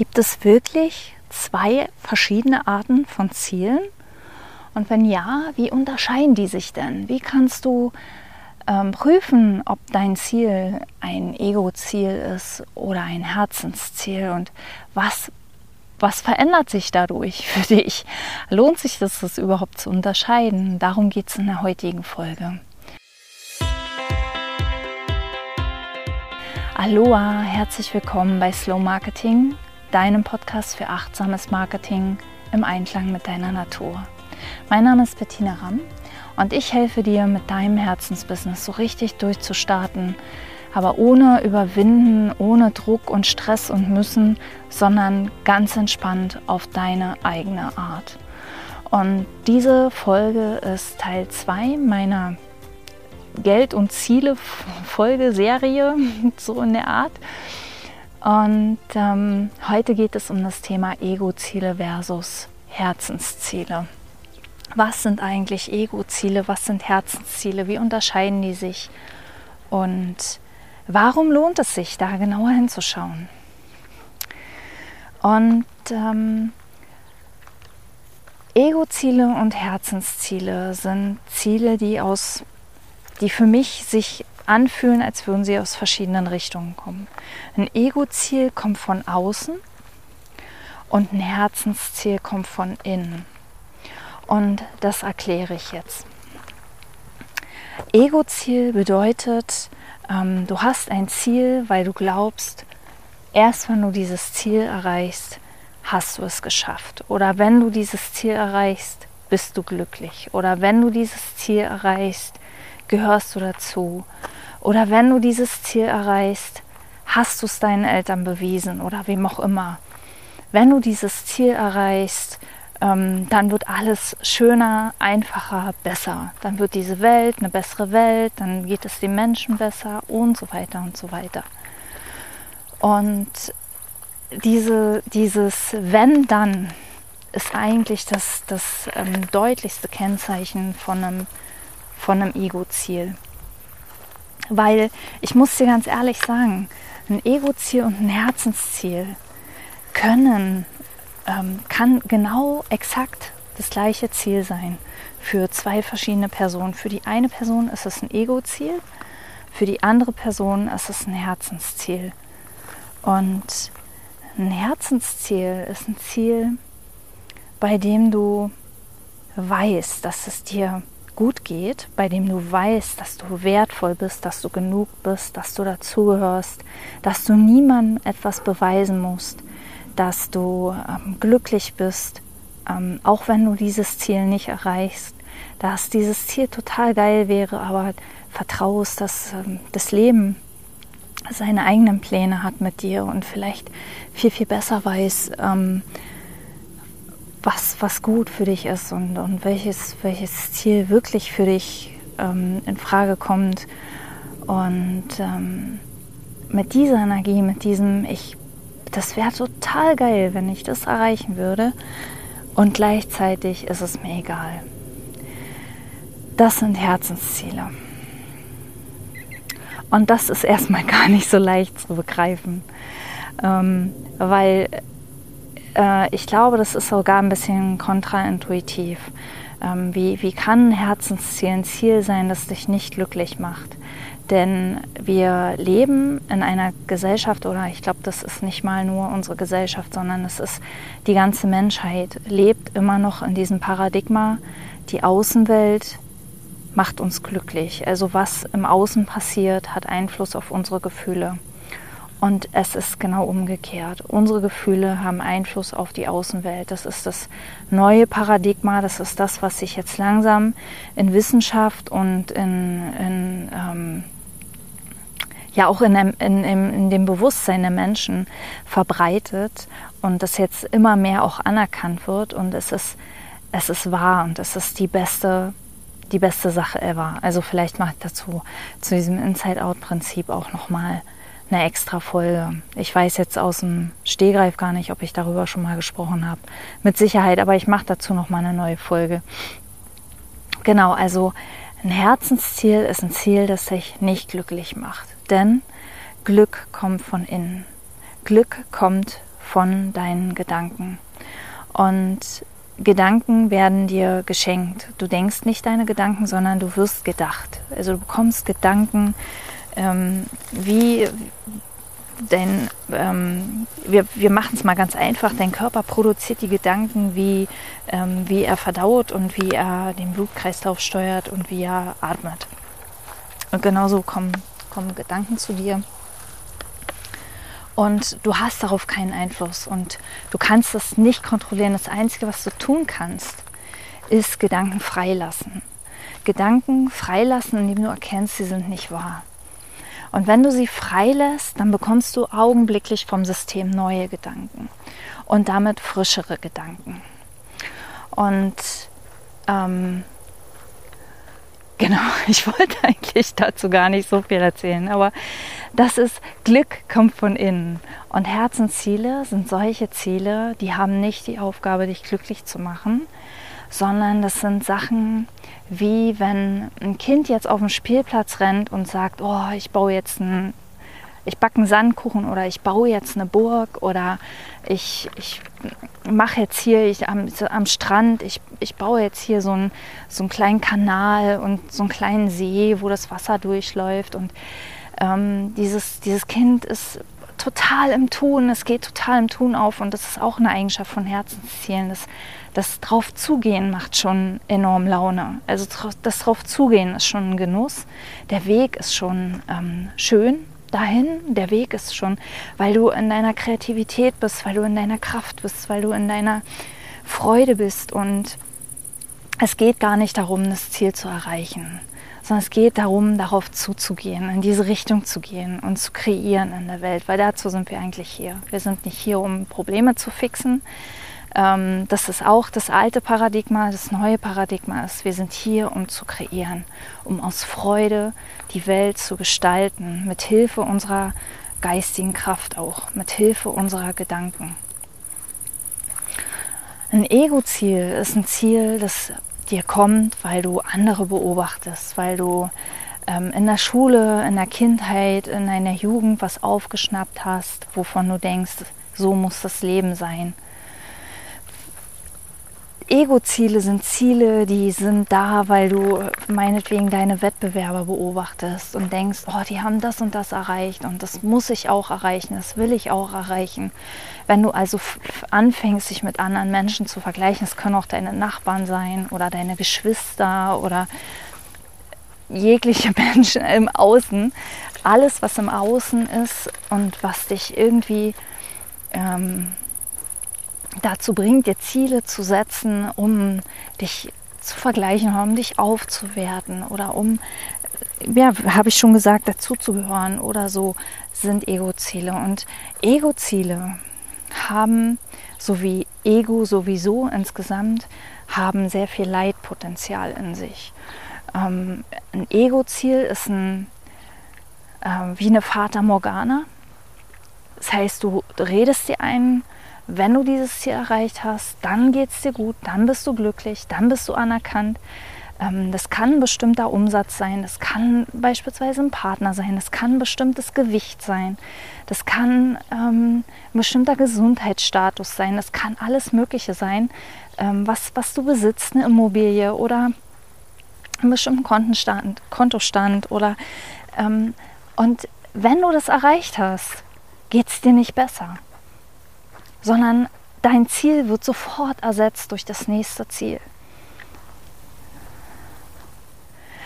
Gibt es wirklich zwei verschiedene Arten von Zielen? Und wenn ja, wie unterscheiden die sich denn? Wie kannst du ähm, prüfen, ob dein Ziel ein Ego-Ziel ist oder ein Herzensziel und was, was verändert sich dadurch für dich? Lohnt sich das, das überhaupt zu unterscheiden? Darum geht es in der heutigen Folge. Aloha, herzlich willkommen bei Slow Marketing, deinem Podcast für achtsames Marketing im Einklang mit deiner Natur. Mein Name ist Bettina Ramm und ich helfe dir mit deinem Herzensbusiness so richtig durchzustarten, aber ohne Überwinden, ohne Druck und Stress und Müssen, sondern ganz entspannt auf deine eigene Art. Und diese Folge ist Teil 2 meiner Geld und Ziele Folgeserie, so in der Art. Und ähm, heute geht es um das Thema Ego-Ziele versus Herzensziele. Was sind eigentlich Ego-Ziele? Was sind Herzensziele? Wie unterscheiden die sich? Und warum lohnt es sich, da genauer hinzuschauen? Und ähm, Ego-Ziele und Herzensziele sind Ziele, die aus die für mich sich anfühlen, als würden sie aus verschiedenen Richtungen kommen. Ein Ego-Ziel kommt von außen und ein Herzensziel kommt von innen. Und das erkläre ich jetzt. Ego-Ziel bedeutet, ähm, du hast ein Ziel, weil du glaubst, erst wenn du dieses Ziel erreichst, hast du es geschafft. Oder wenn du dieses Ziel erreichst, bist du glücklich. Oder wenn du dieses Ziel erreichst, gehörst du dazu. Oder wenn du dieses Ziel erreichst, hast du es deinen Eltern bewiesen oder wem auch immer. Wenn du dieses Ziel erreichst, ähm, dann wird alles schöner, einfacher, besser. Dann wird diese Welt eine bessere Welt, dann geht es den Menschen besser und so weiter und so weiter. Und diese, dieses Wenn dann ist eigentlich das, das ähm, deutlichste Kennzeichen von einem von einem Ego-Ziel. Weil ich muss dir ganz ehrlich sagen, ein Ego-Ziel und ein Herzensziel können, ähm, kann genau exakt das gleiche Ziel sein für zwei verschiedene Personen. Für die eine Person ist es ein Ego-Ziel, für die andere Person ist es ein Herzensziel. Und ein Herzensziel ist ein Ziel, bei dem du weißt, dass es dir gut geht, bei dem du weißt, dass du wertvoll bist, dass du genug bist, dass du dazugehörst, dass du niemandem etwas beweisen musst, dass du ähm, glücklich bist, ähm, auch wenn du dieses Ziel nicht erreichst, dass dieses Ziel total geil wäre, aber vertraust, dass ähm, das Leben seine eigenen Pläne hat mit dir und vielleicht viel, viel besser weiß, ähm, was, was gut für dich ist und, und welches, welches Ziel wirklich für dich ähm, in Frage kommt. Und ähm, mit dieser Energie, mit diesem, ich, das wäre total geil, wenn ich das erreichen würde. Und gleichzeitig ist es mir egal. Das sind Herzensziele. Und das ist erstmal gar nicht so leicht zu begreifen, ähm, weil äh, ich glaube, das ist sogar ein bisschen kontraintuitiv. Ähm, wie, wie kann ein Herzensziel ein Ziel sein, das dich nicht glücklich macht? Denn wir leben in einer Gesellschaft, oder ich glaube, das ist nicht mal nur unsere Gesellschaft, sondern es ist die ganze Menschheit, lebt immer noch in diesem Paradigma, die Außenwelt macht uns glücklich. Also was im Außen passiert, hat Einfluss auf unsere Gefühle. Und es ist genau umgekehrt. Unsere Gefühle haben Einfluss auf die Außenwelt. Das ist das neue Paradigma. Das ist das, was sich jetzt langsam in Wissenschaft und in, in ähm, ja auch in, in, in, dem Bewusstsein der Menschen verbreitet und das jetzt immer mehr auch anerkannt wird. Und es ist, es ist wahr und es ist die beste die beste Sache ever. Also vielleicht mache ich dazu zu diesem Inside-Out-Prinzip auch nochmal eine extra Folge. Ich weiß jetzt aus dem Stehgreif gar nicht, ob ich darüber schon mal gesprochen habe. Mit Sicherheit, aber ich mache dazu noch mal eine neue Folge. Genau, also ein Herzensziel ist ein Ziel, das sich nicht glücklich macht. Denn Glück kommt von innen. Glück kommt von deinen Gedanken. Und Gedanken werden dir geschenkt. Du denkst nicht deine Gedanken, sondern du wirst gedacht. Also du bekommst Gedanken, ähm, wie dein, ähm, wir, wir machen es mal ganz einfach, dein Körper produziert die Gedanken, wie, ähm, wie er verdaut und wie er den Blutkreislauf steuert und wie er atmet. Und genauso kommen, kommen Gedanken zu dir. Und du hast darauf keinen Einfluss und du kannst das nicht kontrollieren. Das Einzige, was du tun kannst, ist Gedanken freilassen. Gedanken freilassen, indem du erkennst, sie sind nicht wahr. Und wenn du sie freilässt, dann bekommst du augenblicklich vom System neue Gedanken und damit frischere Gedanken. Und ähm, Genau, ich wollte eigentlich dazu gar nicht so viel erzählen, aber das ist Glück kommt von innen. Und Herzensziele sind solche Ziele, die haben nicht die Aufgabe, dich glücklich zu machen, sondern das sind Sachen wie wenn ein Kind jetzt auf dem Spielplatz rennt und sagt, oh, ich baue jetzt ein ich backe einen Sandkuchen oder ich baue jetzt eine Burg oder ich, ich mache jetzt hier ich, am, am Strand, ich, ich baue jetzt hier so einen, so einen kleinen Kanal und so einen kleinen See, wo das Wasser durchläuft. Und ähm, dieses, dieses Kind ist total im Tun, es geht total im Tun auf und das ist auch eine Eigenschaft von Herzenszielen. Das, das drauf zugehen macht schon enorm Laune. Also das drauf zugehen ist schon ein Genuss. Der Weg ist schon ähm, schön dahin, der Weg ist schon, weil du in deiner Kreativität bist, weil du in deiner Kraft bist, weil du in deiner Freude bist. Und es geht gar nicht darum, das Ziel zu erreichen, sondern es geht darum, darauf zuzugehen, in diese Richtung zu gehen und zu kreieren in der Welt, weil dazu sind wir eigentlich hier. Wir sind nicht hier, um Probleme zu fixen, ähm, das ist auch das alte Paradigma, das neue Paradigma ist, wir sind hier, um zu kreieren, um aus Freude die Welt zu gestalten, mit Hilfe unserer geistigen Kraft auch, mit Hilfe unserer Gedanken. Ein Ego-Ziel ist ein Ziel, das dir kommt, weil du andere beobachtest, weil du ähm, in der Schule, in der Kindheit, in deiner Jugend was aufgeschnappt hast, wovon du denkst, so muss das Leben sein. Ego-Ziele sind Ziele, die sind da, weil du meinetwegen deine Wettbewerber beobachtest und denkst, oh, die haben das und das erreicht und das muss ich auch erreichen, das will ich auch erreichen. Wenn du also anfängst, dich mit anderen Menschen zu vergleichen, es können auch deine Nachbarn sein oder deine Geschwister oder jegliche Menschen im Außen, alles, was im Außen ist und was dich irgendwie ähm, dazu bringt, dir Ziele zu setzen, um dich zu vergleichen, um dich aufzuwerten oder um, ja, habe ich schon gesagt, dazuzugehören oder so, sind Ego-Ziele. Und Ego-Ziele haben, so wie Ego sowieso insgesamt, haben sehr viel Leitpotenzial in sich. Ähm, ein Ego-Ziel ist ein, äh, wie eine Fata Morgana. Das heißt, du redest dir ein, wenn du dieses Ziel erreicht hast, dann geht es dir gut, dann bist du glücklich, dann bist du anerkannt. Ähm, das kann ein bestimmter Umsatz sein, das kann beispielsweise ein Partner sein, das kann ein bestimmtes Gewicht sein, das kann ähm, ein bestimmter Gesundheitsstatus sein, das kann alles Mögliche sein, ähm, was, was du besitzt, eine Immobilie oder einen bestimmten Kontenstand, Kontostand oder ähm, und wenn du das erreicht hast, geht es dir nicht besser sondern dein Ziel wird sofort ersetzt durch das nächste Ziel.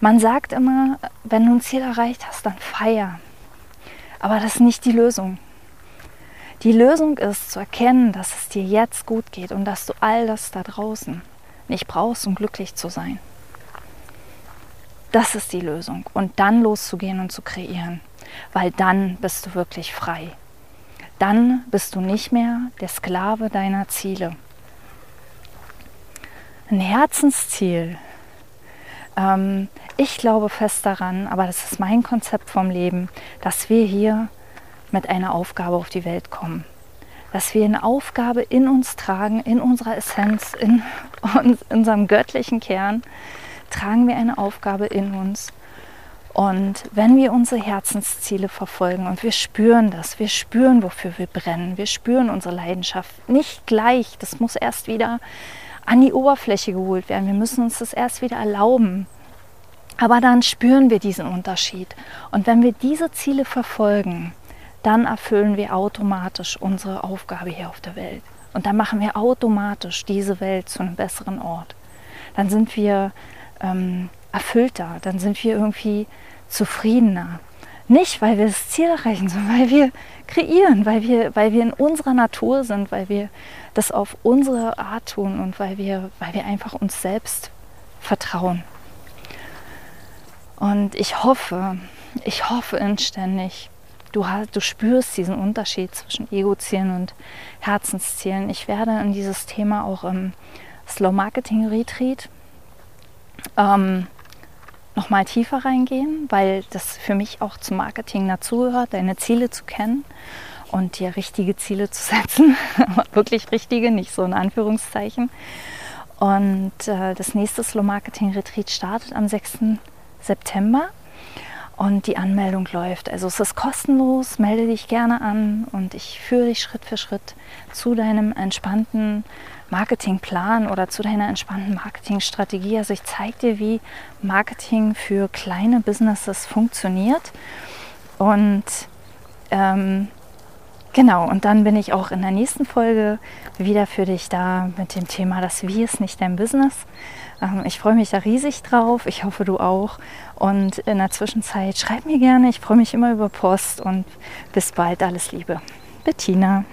Man sagt immer, wenn du ein Ziel erreicht hast, dann feier. Aber das ist nicht die Lösung. Die Lösung ist zu erkennen, dass es dir jetzt gut geht und dass du all das da draußen nicht brauchst, um glücklich zu sein. Das ist die Lösung. Und dann loszugehen und zu kreieren, weil dann bist du wirklich frei dann bist du nicht mehr der Sklave deiner Ziele. Ein Herzensziel. Ähm, ich glaube fest daran, aber das ist mein Konzept vom Leben, dass wir hier mit einer Aufgabe auf die Welt kommen. Dass wir eine Aufgabe in uns tragen, in unserer Essenz, in, in unserem göttlichen Kern, tragen wir eine Aufgabe in uns. Und wenn wir unsere Herzensziele verfolgen und wir spüren das, wir spüren, wofür wir brennen, wir spüren unsere Leidenschaft, nicht gleich, das muss erst wieder an die Oberfläche geholt werden, wir müssen uns das erst wieder erlauben. Aber dann spüren wir diesen Unterschied. Und wenn wir diese Ziele verfolgen, dann erfüllen wir automatisch unsere Aufgabe hier auf der Welt. Und dann machen wir automatisch diese Welt zu einem besseren Ort. Dann sind wir ähm, erfüllter, dann sind wir irgendwie zufriedener. Nicht, weil wir das Ziel erreichen, sondern weil wir kreieren, weil wir, weil wir in unserer Natur sind, weil wir das auf unsere Art tun und weil wir, weil wir einfach uns selbst vertrauen. Und ich hoffe, ich hoffe inständig, du, du spürst diesen Unterschied zwischen Ego-Zielen und Herzenszielen. Ich werde in dieses Thema auch im Slow Marketing Retreat ähm, nochmal tiefer reingehen, weil das für mich auch zum Marketing dazugehört, deine Ziele zu kennen und dir richtige Ziele zu setzen. Wirklich richtige, nicht so in Anführungszeichen. Und äh, das nächste Slow Marketing Retreat startet am 6. September und die Anmeldung läuft. Also es ist kostenlos, melde dich gerne an und ich führe dich Schritt für Schritt zu deinem entspannten Marketingplan oder zu deiner entspannten Marketingstrategie. Also ich zeige dir, wie Marketing für kleine Businesses funktioniert. Und ähm, genau, und dann bin ich auch in der nächsten Folge wieder für dich da mit dem Thema, das Wie ist nicht dein Business. Ähm, ich freue mich da riesig drauf. Ich hoffe, du auch. Und in der Zwischenzeit schreib mir gerne. Ich freue mich immer über Post und bis bald. Alles Liebe. Bettina.